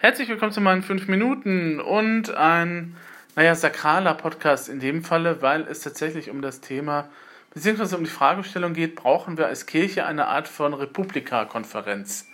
Herzlich willkommen zu meinen 5 Minuten und ein, naja, sakraler Podcast in dem Falle, weil es tatsächlich um das Thema beziehungsweise um die Fragestellung geht, brauchen wir als Kirche eine Art von Republika-Konferenz?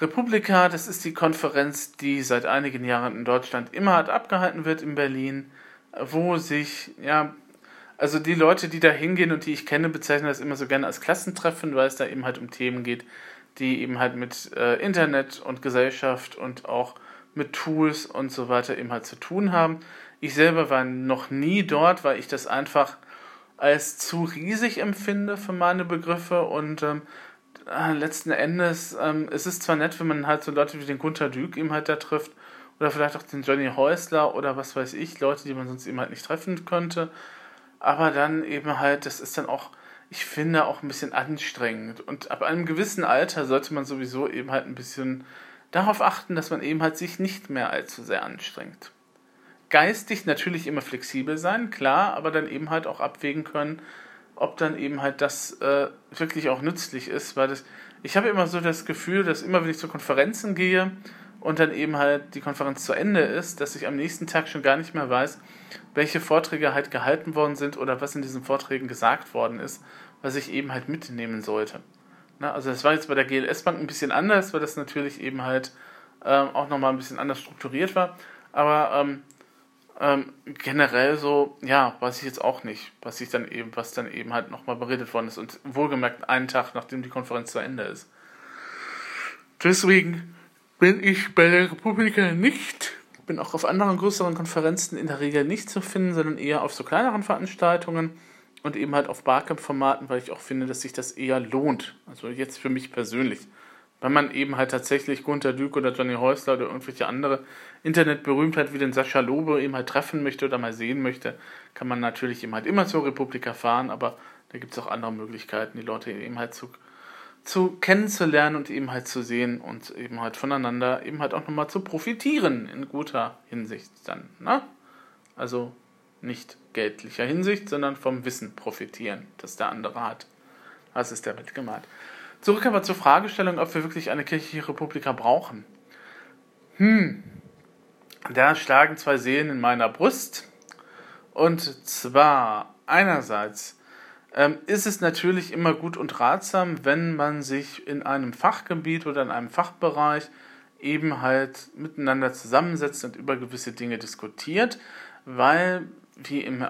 Republika, das ist die Konferenz, die seit einigen Jahren in Deutschland immer abgehalten wird in Berlin, wo sich, ja, also die Leute, die da hingehen und die ich kenne, bezeichnen das immer so gerne als Klassentreffen, weil es da eben halt um Themen geht, die eben halt mit äh, Internet und Gesellschaft und auch mit Tools und so weiter eben halt zu tun haben. Ich selber war noch nie dort, weil ich das einfach als zu riesig empfinde für meine Begriffe und ähm, äh, letzten Endes ähm, es ist zwar nett, wenn man halt so Leute wie den Gunter Dück eben halt da trifft oder vielleicht auch den Johnny Häusler oder was weiß ich, Leute, die man sonst eben halt nicht treffen könnte, aber dann eben halt, das ist dann auch ich finde, auch ein bisschen anstrengend. Und ab einem gewissen Alter sollte man sowieso eben halt ein bisschen darauf achten, dass man eben halt sich nicht mehr allzu sehr anstrengt. Geistig natürlich immer flexibel sein, klar, aber dann eben halt auch abwägen können, ob dann eben halt das äh, wirklich auch nützlich ist, weil das, ich habe immer so das Gefühl, dass immer wenn ich zu Konferenzen gehe und dann eben halt die Konferenz zu Ende ist, dass ich am nächsten Tag schon gar nicht mehr weiß, welche Vorträge halt gehalten worden sind oder was in diesen Vorträgen gesagt worden ist, was ich eben halt mitnehmen sollte. Na, also das war jetzt bei der GLS Bank ein bisschen anders, weil das natürlich eben halt ähm, auch nochmal ein bisschen anders strukturiert war. Aber ähm, ähm, generell so, ja, weiß ich jetzt auch nicht, was ich dann eben, was dann eben halt nochmal beredet worden ist. Und wohlgemerkt einen Tag, nachdem die Konferenz zu Ende ist. Deswegen bin ich bei der Republika nicht bin auch auf anderen größeren Konferenzen in der Regel nicht zu finden, sondern eher auf so kleineren Veranstaltungen und eben halt auf Barcamp-Formaten, weil ich auch finde, dass sich das eher lohnt. Also jetzt für mich persönlich. Weil man eben halt tatsächlich Gunter Dück oder Johnny Häusler oder irgendwelche andere Internetberühmtheit wie den Sascha Lobe eben halt treffen möchte oder mal sehen möchte, kann man natürlich eben halt immer zur Republika fahren, aber da gibt es auch andere Möglichkeiten, die Leute eben halt zu zu kennenzulernen und eben halt zu sehen und eben halt voneinander eben halt auch nochmal zu profitieren in guter Hinsicht dann. Ne? Also nicht geldlicher Hinsicht, sondern vom Wissen profitieren, das der andere hat. Was ist damit gemeint? Zurück aber zur Fragestellung, ob wir wirklich eine kirchliche Republika brauchen. Hm, da schlagen zwei Seelen in meiner Brust. Und zwar einerseits ähm, ist es natürlich immer gut und ratsam, wenn man sich in einem Fachgebiet oder in einem Fachbereich eben halt miteinander zusammensetzt und über gewisse Dinge diskutiert, weil wie im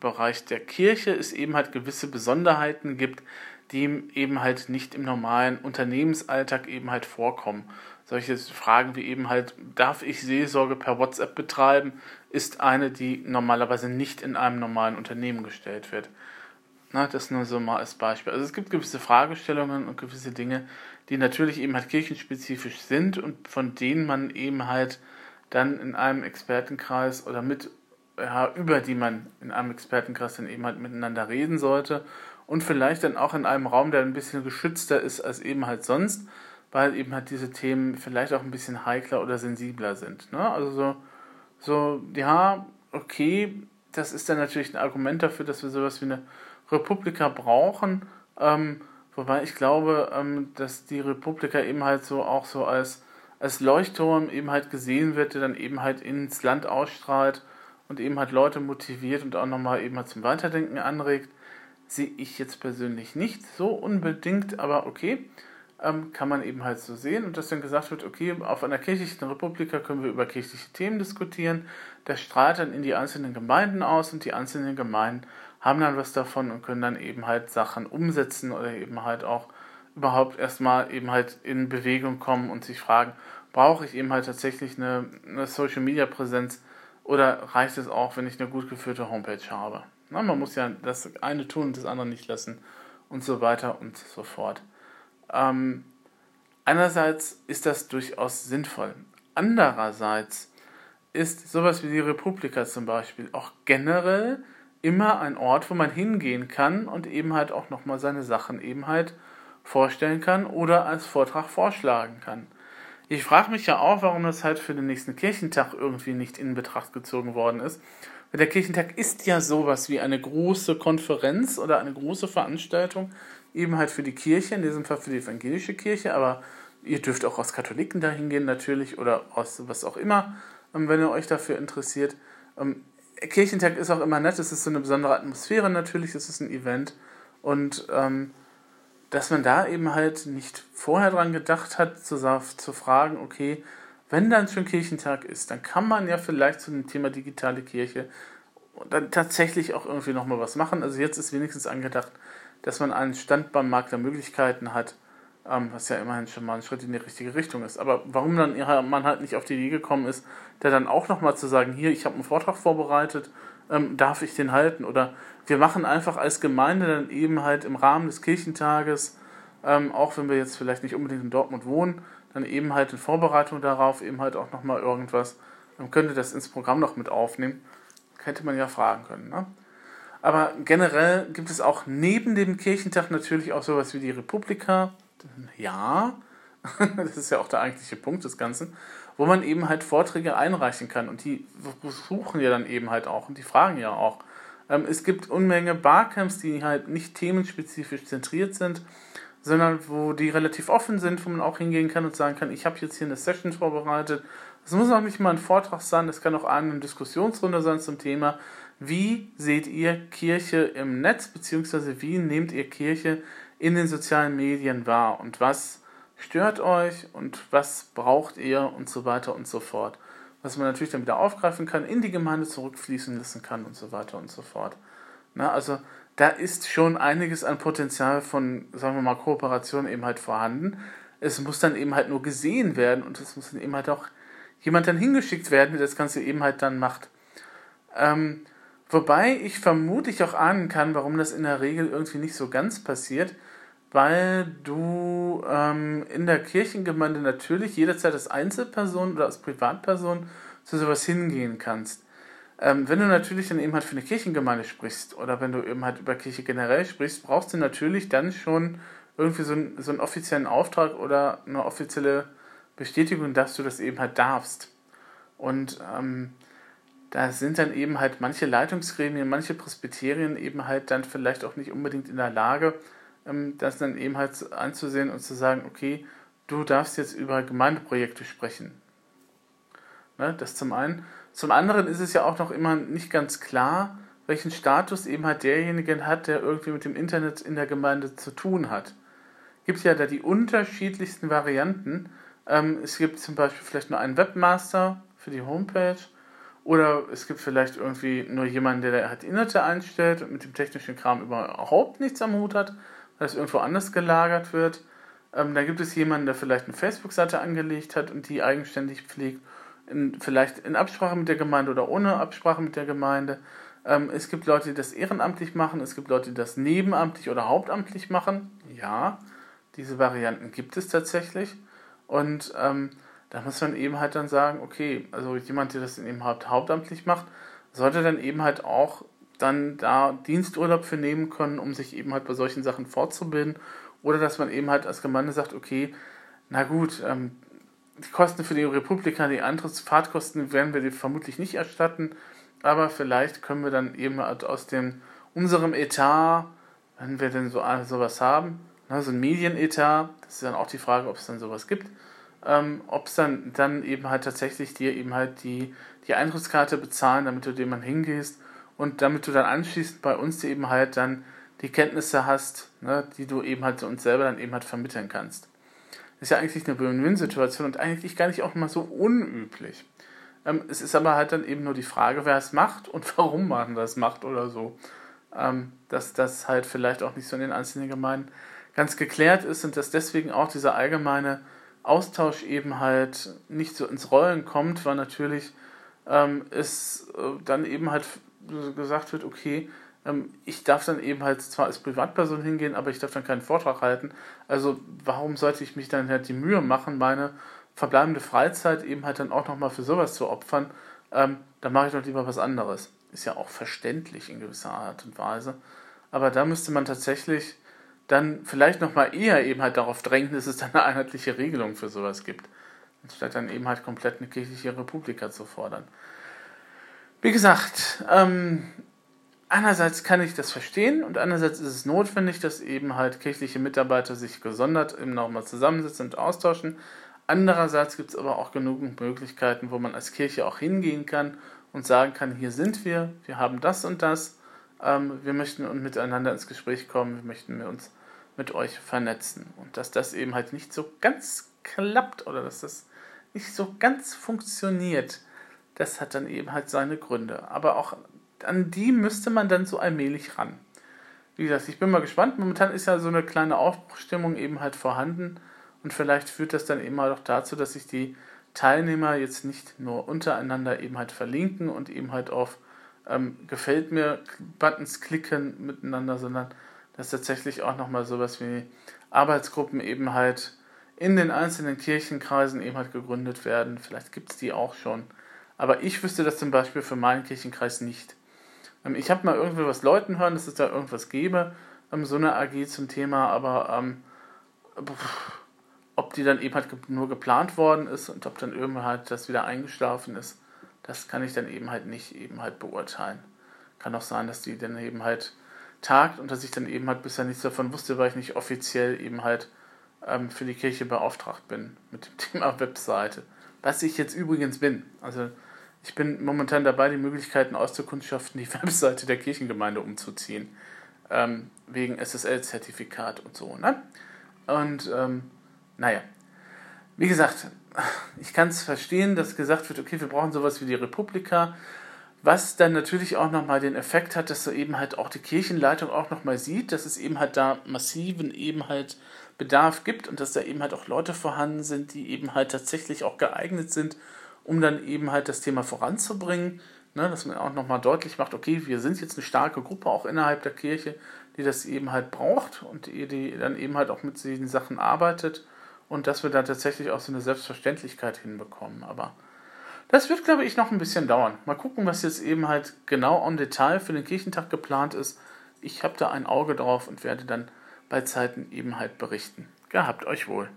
Bereich der Kirche es eben halt gewisse Besonderheiten gibt, die eben halt nicht im normalen Unternehmensalltag eben halt vorkommen. Solche Fragen wie eben halt, darf ich Seelsorge per WhatsApp betreiben, ist eine, die normalerweise nicht in einem normalen Unternehmen gestellt wird. Na, das nur so mal als Beispiel. Also es gibt gewisse Fragestellungen und gewisse Dinge, die natürlich eben halt kirchenspezifisch sind und von denen man eben halt dann in einem Expertenkreis oder mit, ja, über die man in einem Expertenkreis dann eben halt miteinander reden sollte und vielleicht dann auch in einem Raum, der ein bisschen geschützter ist als eben halt sonst, weil eben halt diese Themen vielleicht auch ein bisschen heikler oder sensibler sind. Ne? Also so, so, ja, okay, das ist dann natürlich ein Argument dafür, dass wir sowas wie eine Republika brauchen. Ähm, wobei ich glaube, ähm, dass die Republika eben halt so auch so als, als Leuchtturm eben halt gesehen wird, der dann eben halt ins Land ausstrahlt und eben halt Leute motiviert und auch nochmal eben halt zum Weiterdenken anregt. Sehe ich jetzt persönlich nicht so unbedingt, aber okay ähm, kann man eben halt so sehen und dass dann gesagt wird, okay, auf einer kirchlichen Republika können wir über kirchliche Themen diskutieren. Das strahlt dann in die einzelnen Gemeinden aus und die einzelnen Gemeinden haben dann was davon und können dann eben halt Sachen umsetzen oder eben halt auch überhaupt erstmal eben halt in Bewegung kommen und sich fragen, brauche ich eben halt tatsächlich eine, eine Social Media Präsenz oder reicht es auch, wenn ich eine gut geführte Homepage habe? Na, man muss ja das eine tun und das andere nicht lassen und so weiter und so fort. Ähm, einerseits ist das durchaus sinnvoll. Andererseits ist sowas wie die Republika zum Beispiel auch generell immer ein Ort, wo man hingehen kann und eben halt auch nochmal seine Sachen eben halt vorstellen kann oder als Vortrag vorschlagen kann. Ich frage mich ja auch, warum das halt für den nächsten Kirchentag irgendwie nicht in Betracht gezogen worden ist. Weil der Kirchentag ist ja sowas wie eine große Konferenz oder eine große Veranstaltung, eben halt für die Kirche, in diesem Fall für die evangelische Kirche, aber ihr dürft auch aus Katholiken dahin gehen natürlich oder aus was auch immer, ähm, wenn ihr euch dafür interessiert. Kirchentag ist auch immer nett, es ist so eine besondere Atmosphäre natürlich, es ist ein Event und ähm, dass man da eben halt nicht vorher dran gedacht hat, zu, zu fragen, okay, wenn dann schon Kirchentag ist, dann kann man ja vielleicht zu dem Thema digitale Kirche dann tatsächlich auch irgendwie nochmal was machen. Also jetzt ist wenigstens angedacht, dass man einen Stand beim Markt der Möglichkeiten hat, was ja immerhin schon mal ein Schritt in die richtige Richtung ist. Aber warum dann man halt nicht auf die Idee gekommen ist, da dann auch nochmal zu sagen, hier, ich habe einen Vortrag vorbereitet, ähm, darf ich den halten? Oder wir machen einfach als Gemeinde dann eben halt im Rahmen des Kirchentages, ähm, auch wenn wir jetzt vielleicht nicht unbedingt in Dortmund wohnen, dann eben halt in Vorbereitung darauf eben halt auch nochmal irgendwas, man könnte das ins Programm noch mit aufnehmen. Hätte man ja fragen können. Ne? Aber generell gibt es auch neben dem Kirchentag natürlich auch sowas wie die Republika. Ja, das ist ja auch der eigentliche Punkt des Ganzen, wo man eben halt Vorträge einreichen kann. Und die suchen ja dann eben halt auch und die fragen ja auch. Ähm, es gibt Unmenge Barcamps, die halt nicht themenspezifisch zentriert sind, sondern wo die relativ offen sind, wo man auch hingehen kann und sagen kann, ich habe jetzt hier eine Session vorbereitet. Es muss auch nicht mal ein Vortrag sein, es kann auch eine Diskussionsrunde sein zum Thema, wie seht ihr Kirche im Netz, beziehungsweise wie nehmt ihr Kirche in den sozialen Medien wahr und was stört euch und was braucht ihr und so weiter und so fort. Was man natürlich dann wieder aufgreifen kann, in die Gemeinde zurückfließen lassen kann und so weiter und so fort. Na, also da ist schon einiges an Potenzial von, sagen wir mal, Kooperation eben halt vorhanden. Es muss dann eben halt nur gesehen werden und es muss dann eben halt auch jemand dann hingeschickt werden, der das Ganze eben halt dann macht. Ähm, wobei ich vermutlich auch ahnen kann, warum das in der Regel irgendwie nicht so ganz passiert, weil du ähm, in der Kirchengemeinde natürlich jederzeit als Einzelperson oder als Privatperson zu sowas hingehen kannst. Ähm, wenn du natürlich dann eben halt für eine Kirchengemeinde sprichst oder wenn du eben halt über Kirche generell sprichst, brauchst du natürlich dann schon irgendwie so, ein, so einen offiziellen Auftrag oder eine offizielle Bestätigung, dass du das eben halt darfst. Und ähm, da sind dann eben halt manche Leitungsgremien, manche Presbyterien eben halt dann vielleicht auch nicht unbedingt in der Lage, das dann eben halt anzusehen und zu sagen, okay, du darfst jetzt über Gemeindeprojekte sprechen. Ne, das zum einen. Zum anderen ist es ja auch noch immer nicht ganz klar, welchen Status eben halt derjenige hat, der irgendwie mit dem Internet in der Gemeinde zu tun hat. Gibt ja da die unterschiedlichsten Varianten. Ähm, es gibt zum Beispiel vielleicht nur einen Webmaster für die Homepage oder es gibt vielleicht irgendwie nur jemanden, der halt Inhalte einstellt und mit dem technischen Kram überhaupt nichts am Hut hat, es irgendwo anders gelagert wird. Ähm, dann gibt es jemanden, der vielleicht eine Facebook-Seite angelegt hat und die eigenständig pflegt, in, vielleicht in Absprache mit der Gemeinde oder ohne Absprache mit der Gemeinde. Ähm, es gibt Leute, die das ehrenamtlich machen, es gibt Leute, die das nebenamtlich oder hauptamtlich machen. Ja, diese Varianten gibt es tatsächlich. Und ähm, da muss man eben halt dann sagen, okay, also jemand, der das eben haupt, hauptamtlich macht, sollte dann eben halt auch dann da Diensturlaub für nehmen können, um sich eben halt bei solchen Sachen fortzubilden. Oder dass man eben halt als Gemeinde sagt, okay, na gut, ähm, die Kosten für die Republika, die Antrittsfahrtkosten werden wir vermutlich nicht erstatten, aber vielleicht können wir dann eben halt aus dem unserem Etat, wenn wir denn so sowas haben, ne, so ein Medienetat, das ist dann auch die Frage, ob es dann sowas gibt, ähm, ob es dann, dann eben halt tatsächlich dir eben halt die, die Eintrittskarte bezahlen, damit du dem mal hingehst und damit du dann anschließend bei uns eben halt dann die Kenntnisse hast, ne, die du eben halt uns selber dann eben halt vermitteln kannst. Das ist ja eigentlich eine Win-Win-Situation und eigentlich gar nicht auch mal so unüblich. Ähm, es ist aber halt dann eben nur die Frage, wer es macht und warum man das macht oder so. Ähm, dass das halt vielleicht auch nicht so in den einzelnen Gemeinden ganz geklärt ist und dass deswegen auch dieser allgemeine Austausch eben halt nicht so ins Rollen kommt, weil natürlich ähm, es äh, dann eben halt gesagt wird, okay, ähm, ich darf dann eben halt zwar als Privatperson hingehen, aber ich darf dann keinen Vortrag halten. Also warum sollte ich mich dann halt die Mühe machen, meine verbleibende Freizeit eben halt dann auch nochmal für sowas zu opfern? Ähm, dann mache ich doch lieber was anderes. Ist ja auch verständlich in gewisser Art und Weise. Aber da müsste man tatsächlich dann vielleicht nochmal eher eben halt darauf drängen, dass es dann eine einheitliche Regelung für sowas gibt. Anstatt dann eben halt komplett eine kirchliche Republika zu fordern. Wie gesagt, ähm, einerseits kann ich das verstehen und andererseits ist es notwendig, dass eben halt kirchliche Mitarbeiter sich gesondert eben nochmal zusammensitzen und austauschen. Andererseits gibt es aber auch genug Möglichkeiten, wo man als Kirche auch hingehen kann und sagen kann, hier sind wir, wir haben das und das, ähm, wir möchten miteinander ins Gespräch kommen, wir möchten uns mit euch vernetzen. Und dass das eben halt nicht so ganz klappt oder dass das nicht so ganz funktioniert, das hat dann eben halt seine Gründe. Aber auch an die müsste man dann so allmählich ran. Wie gesagt, ich bin mal gespannt. Momentan ist ja so eine kleine Aufbruchstimmung eben halt vorhanden. Und vielleicht führt das dann eben halt auch dazu, dass sich die Teilnehmer jetzt nicht nur untereinander eben halt verlinken und eben halt auf ähm, Gefällt mir Buttons klicken miteinander, sondern dass tatsächlich auch nochmal sowas wie Arbeitsgruppen eben halt in den einzelnen Kirchenkreisen eben halt gegründet werden. Vielleicht gibt es die auch schon. Aber ich wüsste das zum Beispiel für meinen Kirchenkreis nicht. Ähm, ich habe mal irgendwie was Leuten hören, dass es da irgendwas gäbe, ähm, so eine AG zum Thema, aber ähm, ob die dann eben halt nur geplant worden ist und ob dann irgendwann halt das wieder eingeschlafen ist, das kann ich dann eben halt nicht eben halt beurteilen. Kann auch sein, dass die dann eben halt tagt und dass ich dann eben halt bisher nichts davon wusste, weil ich nicht offiziell eben halt ähm, für die Kirche beauftragt bin mit dem Thema Webseite. Was ich jetzt übrigens bin. Also ich bin momentan dabei, die Möglichkeiten auszukundschaften, die Webseite der Kirchengemeinde umzuziehen. Ähm, wegen SSL-Zertifikat und so. Ne? Und ähm, naja, wie gesagt, ich kann es verstehen, dass gesagt wird, okay, wir brauchen sowas wie die Republika, was dann natürlich auch nochmal den Effekt hat, dass so eben halt auch die Kirchenleitung auch nochmal sieht, dass es eben halt da massiven eben halt Bedarf gibt und dass da eben halt auch Leute vorhanden sind, die eben halt tatsächlich auch geeignet sind, um dann eben halt das Thema voranzubringen. Ne, dass man auch nochmal deutlich macht, okay, wir sind jetzt eine starke Gruppe auch innerhalb der Kirche, die das eben halt braucht und die, dann eben halt auch mit diesen Sachen arbeitet und dass wir da tatsächlich auch so eine Selbstverständlichkeit hinbekommen. Aber das wird, glaube ich, noch ein bisschen dauern. Mal gucken, was jetzt eben halt genau im Detail für den Kirchentag geplant ist. Ich habe da ein Auge drauf und werde dann bei Zeiten eben halt berichten. Gehabt euch wohl.